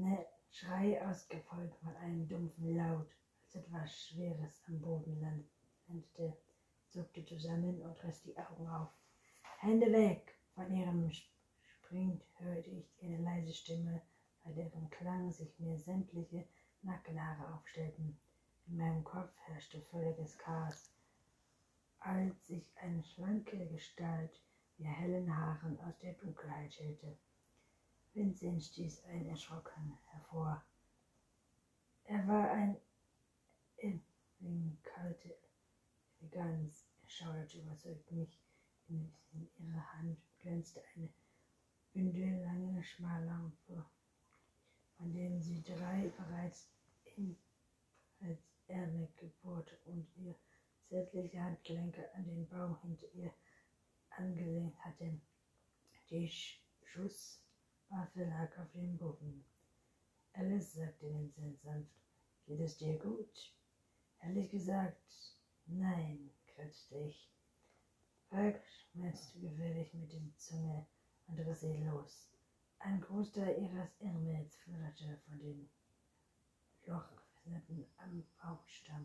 ne Schrei ausgefolgt von einem dumpfen Laut, als etwas Schweres am Boden landete, zuckte zusammen und riss die Augen auf. Hände weg! Von ihrem Springt hörte ich eine leise Stimme, bei deren Klang sich mir sämtliche Nackenhaare aufstellten. In meinem Kopf herrschte völliges Chaos, als sich eine schlanke Gestalt wie hellen Haaren aus der Dunkelheit schälte. Vincent stieß ein Erschrocken hervor. Er war ein in kalte Eleganz. Erschauderte überzeugt mich. In, ihrer Hand glänzte eine bündellange Schmallampe, von denen sie drei bereits in als er weggebohrt und ihr zärtliche Handgelenke an den Baum hinter ihr angelehnt hatte. Die Schusswaffe lag auf dem Boden. Alice sagte Vincent sanft, geht es dir gut? Ehrlich gesagt, nein, kratzte ich. Falk schmerzte gefährlich mit der Zunge und riss sie los. Ein Großteil ihres Ärmels flatterte von den Lochflecken am Baumstamm.